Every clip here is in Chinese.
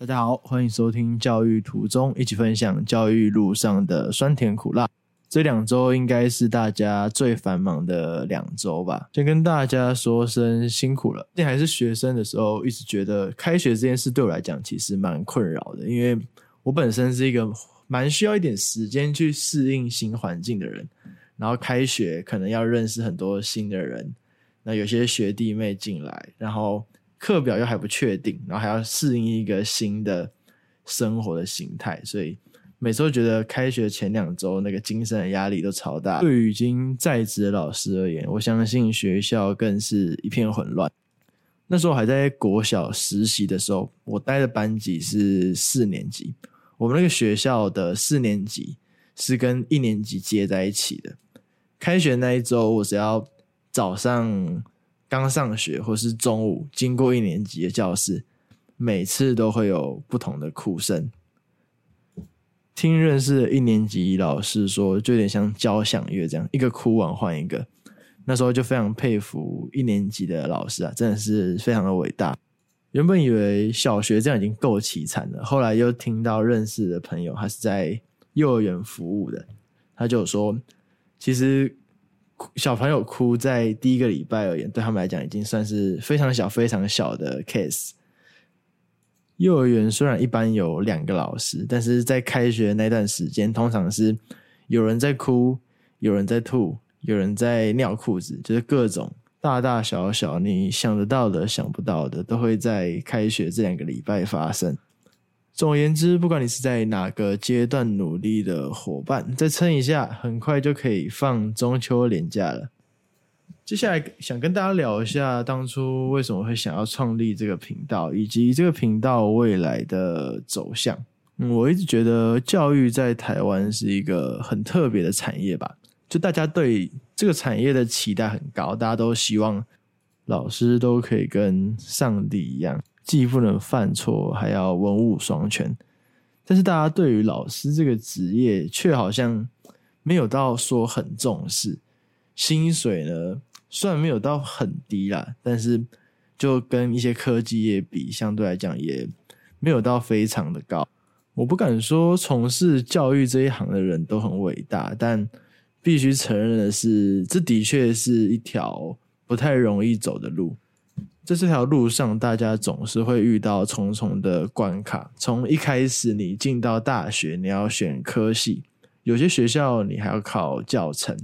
大家好，欢迎收听教育途中，一起分享教育路上的酸甜苦辣。这两周应该是大家最繁忙的两周吧，先跟大家说声辛苦了。现还是学生的时候，一直觉得开学这件事对我来讲其实蛮困扰的，因为我本身是一个蛮需要一点时间去适应新环境的人，然后开学可能要认识很多新的人，那有些学弟妹进来，然后。课表又还不确定，然后还要适应一个新的生活的形态，所以每次都觉得开学前两周那个精神的压力都超大。对于已经在职的老师而言，我相信学校更是一片混乱。那时候还在国小实习的时候，我待的班级是四年级，我们那个学校的四年级是跟一年级接在一起的。开学那一周，我只要早上。刚上学或是中午经过一年级的教室，每次都会有不同的哭声。听认识的一年级老师说，就有点像交响乐这样，一个哭完换一个。那时候就非常佩服一年级的老师啊，真的是非常的伟大。原本以为小学这样已经够凄惨了，后来又听到认识的朋友他是在幼儿园服务的，他就说，其实。小朋友哭在第一个礼拜而言，对他们来讲已经算是非常小、非常小的 case。幼儿园虽然一般有两个老师，但是在开学那段时间，通常是有人在哭，有人在吐，有人在尿裤子，就是各种大大小小你想得到的、想不到的，都会在开学这两个礼拜发生。总而言之，不管你是在哪个阶段努力的伙伴，再撑一下，很快就可以放中秋连假了。接下来想跟大家聊一下，当初为什么会想要创立这个频道，以及这个频道未来的走向。我一直觉得教育在台湾是一个很特别的产业吧，就大家对这个产业的期待很高，大家都希望老师都可以跟上帝一样。既不能犯错，还要文武双全，但是大家对于老师这个职业却好像没有到说很重视。薪水呢，虽然没有到很低啦，但是就跟一些科技业比，相对来讲也没有到非常的高。我不敢说从事教育这一行的人都很伟大，但必须承认的是，这的确是一条不太容易走的路。在这条路上，大家总是会遇到重重的关卡。从一开始，你进到大学，你要选科系，有些学校你还要考教程，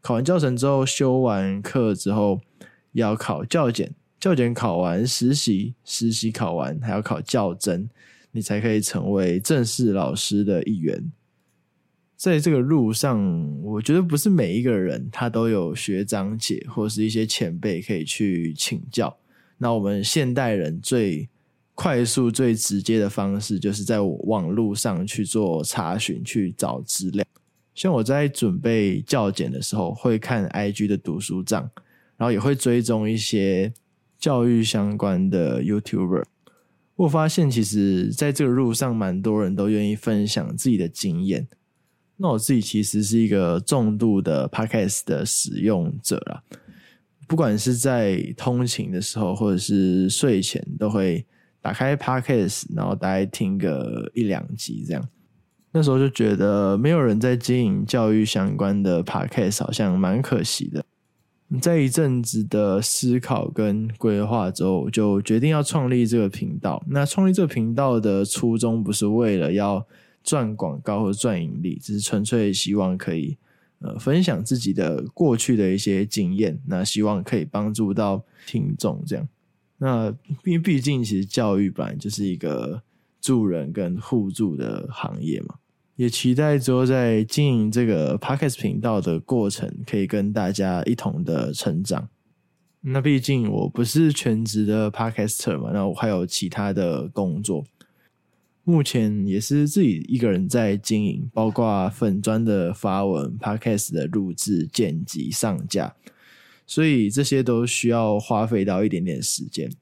考完教程之后，修完课之后要考教检，教检考完实习，实习考完还要考教甄，你才可以成为正式老师的一员。在这个路上，我觉得不是每一个人他都有学长姐或是一些前辈可以去请教。那我们现代人最快速、最直接的方式，就是在网络上去做查询、去找资料。像我在准备教检的时候，会看 IG 的读书账，然后也会追踪一些教育相关的 YouTuber。我发现，其实在这个路上，蛮多人都愿意分享自己的经验。那我自己其实是一个重度的 Podcast 的使用者了。不管是在通勤的时候，或者是睡前，都会打开 podcast，然后大概听个一两集这样。那时候就觉得没有人在经营教育相关的 podcast，好像蛮可惜的。在一阵子的思考跟规划之后，就决定要创立这个频道。那创立这个频道的初衷，不是为了要赚广告或赚盈利，只是纯粹希望可以。呃，分享自己的过去的一些经验，那希望可以帮助到听众。这样，那因为毕竟其实教育本来就是一个助人跟互助的行业嘛，也期待之后在经营这个 podcast 频道的过程，可以跟大家一同的成长。那毕竟我不是全职的 podcaster 嘛，那我还有其他的工作。目前也是自己一个人在经营，包括粉砖的发文、podcast 的录制、剪辑、上架，所以这些都需要花费到一点点时间。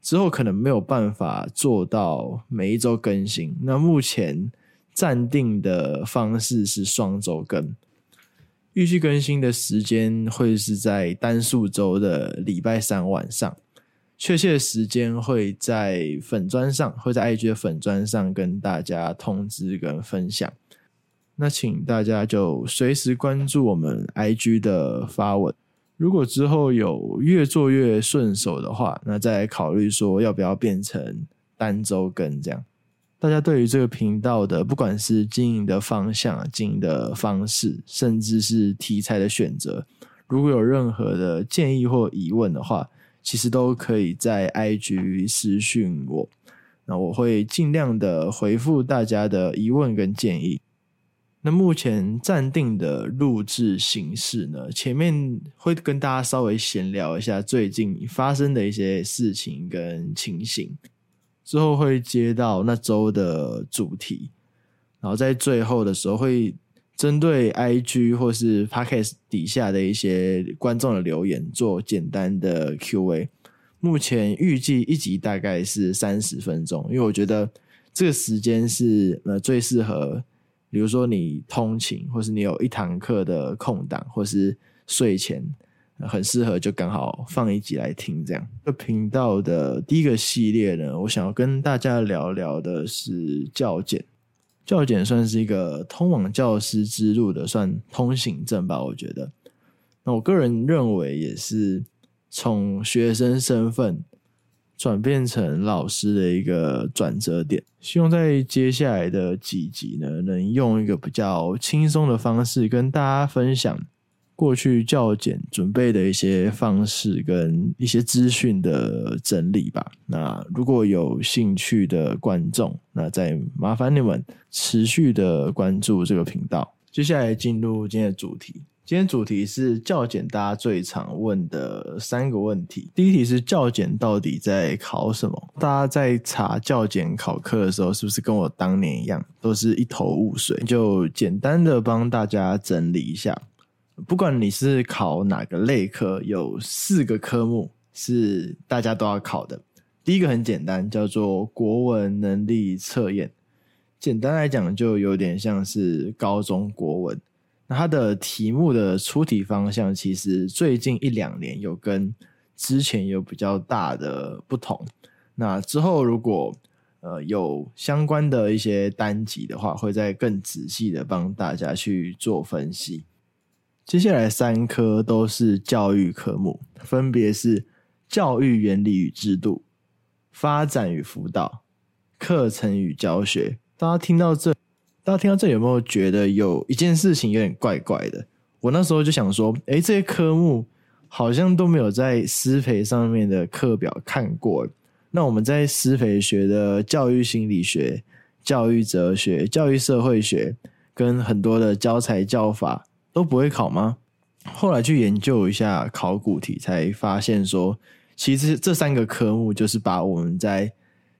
之后可能没有办法做到每一周更新。那目前暂定的方式是双周更，预计更新的时间会是在单数周的礼拜三晚上。确切时间会在粉砖上，会在 IG 的粉砖上跟大家通知跟分享。那请大家就随时关注我们 IG 的发文。如果之后有越做越顺手的话，那再考虑说要不要变成单周更这样。大家对于这个频道的不管是经营的方向、经营的方式，甚至是题材的选择，如果有任何的建议或疑问的话，其实都可以在 IG 私讯我，那我会尽量的回复大家的疑问跟建议。那目前暂定的录制形式呢，前面会跟大家稍微闲聊一下最近发生的一些事情跟情形，之后会接到那周的主题，然后在最后的时候会。针对 IG 或是 Podcast 底下的一些观众的留言做简单的 Q&A，目前预计一集大概是三十分钟，因为我觉得这个时间是呃最适合，比如说你通勤，或是你有一堂课的空档，或是睡前，很适合就刚好放一集来听。这样，这频道的第一个系列呢，我想要跟大家聊聊的是教简。教检算是一个通往教师之路的算通行证吧，我觉得。那我个人认为也是从学生身份转变成老师的一个转折点。希望在接下来的几集呢，能用一个比较轻松的方式跟大家分享。过去教检准备的一些方式跟一些资讯的整理吧。那如果有兴趣的观众，那再麻烦你们持续的关注这个频道。接下来进入今天的主题。今天主题是教检大家最常问的三个问题。第一题是教检到底在考什么？大家在查教检考课的时候，是不是跟我当年一样，都是一头雾水？就简单的帮大家整理一下。不管你是考哪个类科，有四个科目是大家都要考的。第一个很简单，叫做国文能力测验。简单来讲，就有点像是高中国文。那它的题目的出题方向，其实最近一两年有跟之前有比较大的不同。那之后如果呃有相关的一些单集的话，会再更仔细的帮大家去做分析。接下来三科都是教育科目，分别是教育原理与制度、发展与辅导、课程与教学。大家听到这，大家听到这有没有觉得有一件事情有点怪怪的？我那时候就想说，诶，这些科目好像都没有在师培上面的课表看过。那我们在师培学的教育心理学、教育哲学、教育社会学，跟很多的教材教法。都不会考吗？后来去研究一下考古题，才发现说，其实这三个科目就是把我们在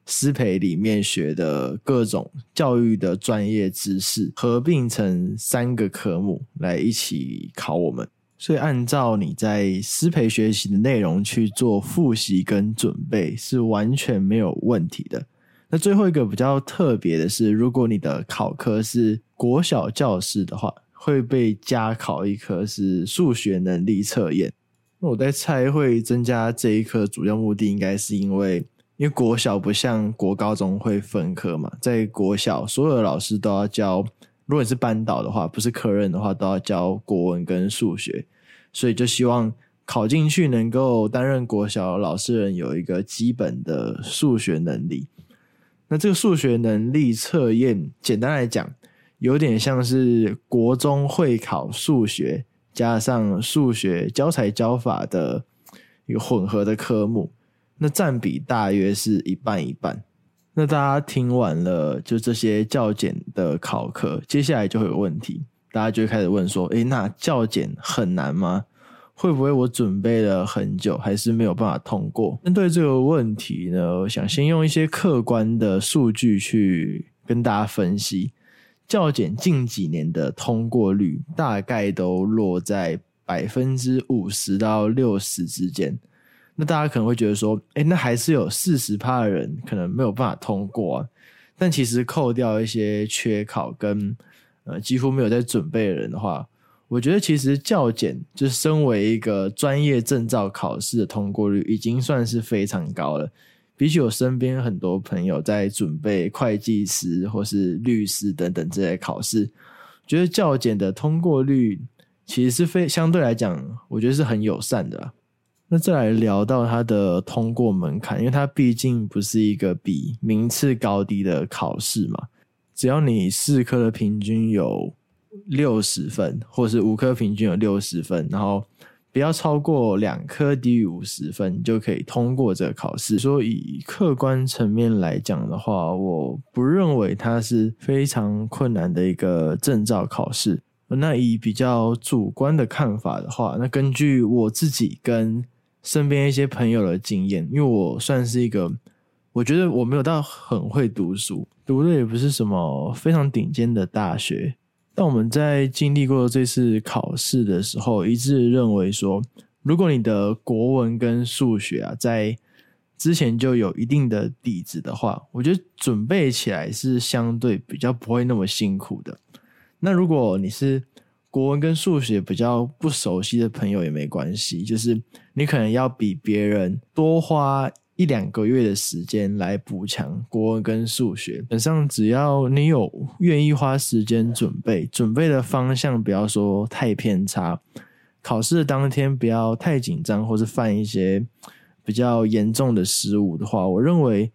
师培里面学的各种教育的专业知识合并成三个科目来一起考我们。所以按照你在师培学习的内容去做复习跟准备，是完全没有问题的。那最后一个比较特别的是，如果你的考科是国小教师的话。会被加考一科是数学能力测验。那我在猜会增加这一科主要目的，应该是因为因为国小不像国高中会分科嘛，在国小所有的老师都要教，如果你是班导的话，不是科任的话，都要教国文跟数学，所以就希望考进去能够担任国小老师人有一个基本的数学能力。那这个数学能力测验，简单来讲。有点像是国中会考数学加上数学教材教法的一个混合的科目，那占比大约是一半一半。那大家听完了就这些教检的考科，接下来就会有问题，大家就会开始问说：诶，那教检很难吗？会不会我准备了很久还是没有办法通过？针对这个问题呢，我想先用一些客观的数据去跟大家分析。教检近几年的通过率大概都落在百分之五十到六十之间。那大家可能会觉得说，哎，那还是有四十趴的人可能没有办法通过啊。但其实扣掉一些缺考跟呃几乎没有在准备的人的话，我觉得其实教检就是身为一个专业证照考试的通过率，已经算是非常高了。比起我身边很多朋友在准备会计师或是律师等等这些考试，觉得教检的通过率其实是非相对来讲，我觉得是很友善的。那再来聊到它的通过门槛，因为它毕竟不是一个比名次高低的考试嘛，只要你四科的平均有六十分，或是五科平均有六十分，然后。不要超过两科低于五十分就可以通过这个考试。所以客观层面来讲的话，我不认为它是非常困难的一个证照考试。那以比较主观的看法的话，那根据我自己跟身边一些朋友的经验，因为我算是一个，我觉得我没有到很会读书，读的也不是什么非常顶尖的大学。但我们在经历过这次考试的时候，一致认为说，如果你的国文跟数学啊，在之前就有一定的底子的话，我觉得准备起来是相对比较不会那么辛苦的。那如果你是国文跟数学比较不熟悉的朋友，也没关系，就是你可能要比别人多花。一两个月的时间来补强国文跟数学，本上只要你有愿意花时间准备，准备的方向不要说太偏差，考试的当天不要太紧张，或是犯一些比较严重的失误的话，我认为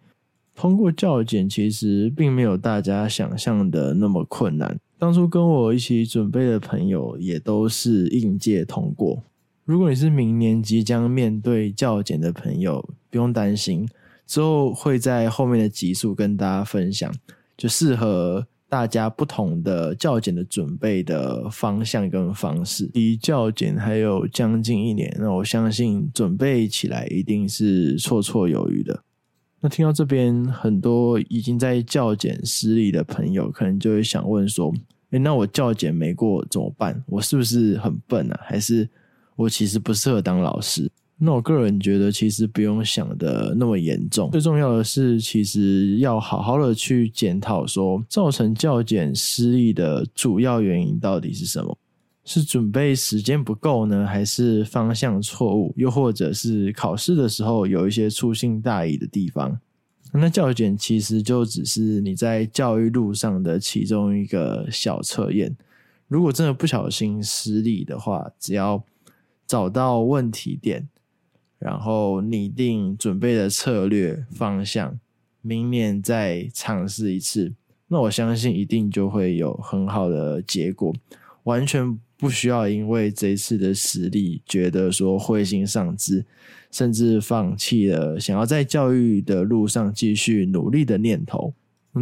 通过教检其实并没有大家想象的那么困难。当初跟我一起准备的朋友也都是应届通过。如果你是明年即将面对教检的朋友，不用担心，之后会在后面的集数跟大家分享，就适合大家不同的教检的准备的方向跟方式。离教检还有将近一年，那我相信准备起来一定是绰绰有余的。那听到这边，很多已经在教检失利的朋友，可能就会想问说：，诶，那我教检没过怎么办？我是不是很笨啊？还是？我其实不适合当老师，那我个人觉得其实不用想的那么严重。最重要的是，其实要好好的去检讨，说造成教检失利的主要原因到底是什么？是准备时间不够呢，还是方向错误？又或者是考试的时候有一些粗心大意的地方？那教检其实就只是你在教育路上的其中一个小测验。如果真的不小心失利的话，只要找到问题点，然后拟定准备的策略方向，明年再尝试一次。那我相信一定就会有很好的结果，完全不需要因为这次的实力觉得说灰心丧志，甚至放弃了想要在教育的路上继续努力的念头。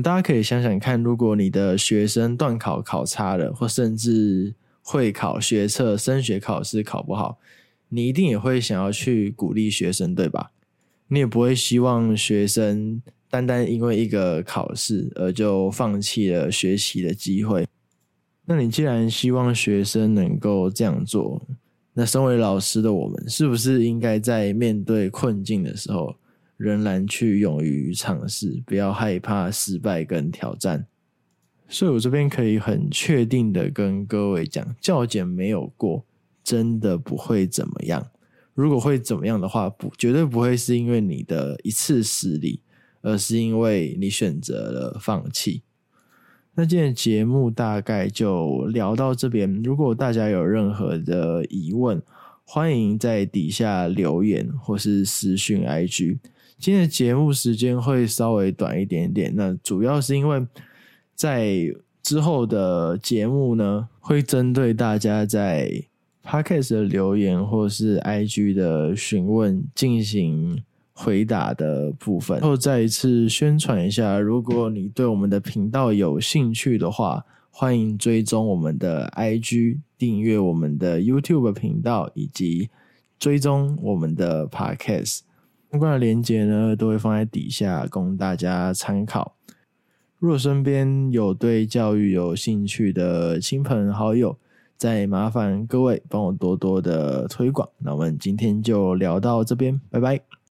大家可以想想看，如果你的学生断考考差了，或甚至会考、学测、升学考试考不好，你一定也会想要去鼓励学生，对吧？你也不会希望学生单单因为一个考试而就放弃了学习的机会。那你既然希望学生能够这样做，那身为老师的我们，是不是应该在面对困境的时候，仍然去勇于尝试，不要害怕失败跟挑战？所以我这边可以很确定的跟各位讲，教检没有过，真的不会怎么样。如果会怎么样的话，不绝对不会是因为你的一次失利，而是因为你选择了放弃。那今天节目大概就聊到这边。如果大家有任何的疑问，欢迎在底下留言或是私讯 IG。今天的节目时间会稍微短一点点，那主要是因为。在之后的节目呢，会针对大家在 podcast 的留言或是 IG 的询问进行回答的部分。然后再一次宣传一下，如果你对我们的频道有兴趣的话，欢迎追踪我们的 IG，订阅我们的 YouTube 频道，以及追踪我们的 podcast。相关的链接呢，都会放在底下供大家参考。若身边有对教育有兴趣的亲朋好友，再麻烦各位帮我多多的推广。那我们今天就聊到这边，拜拜。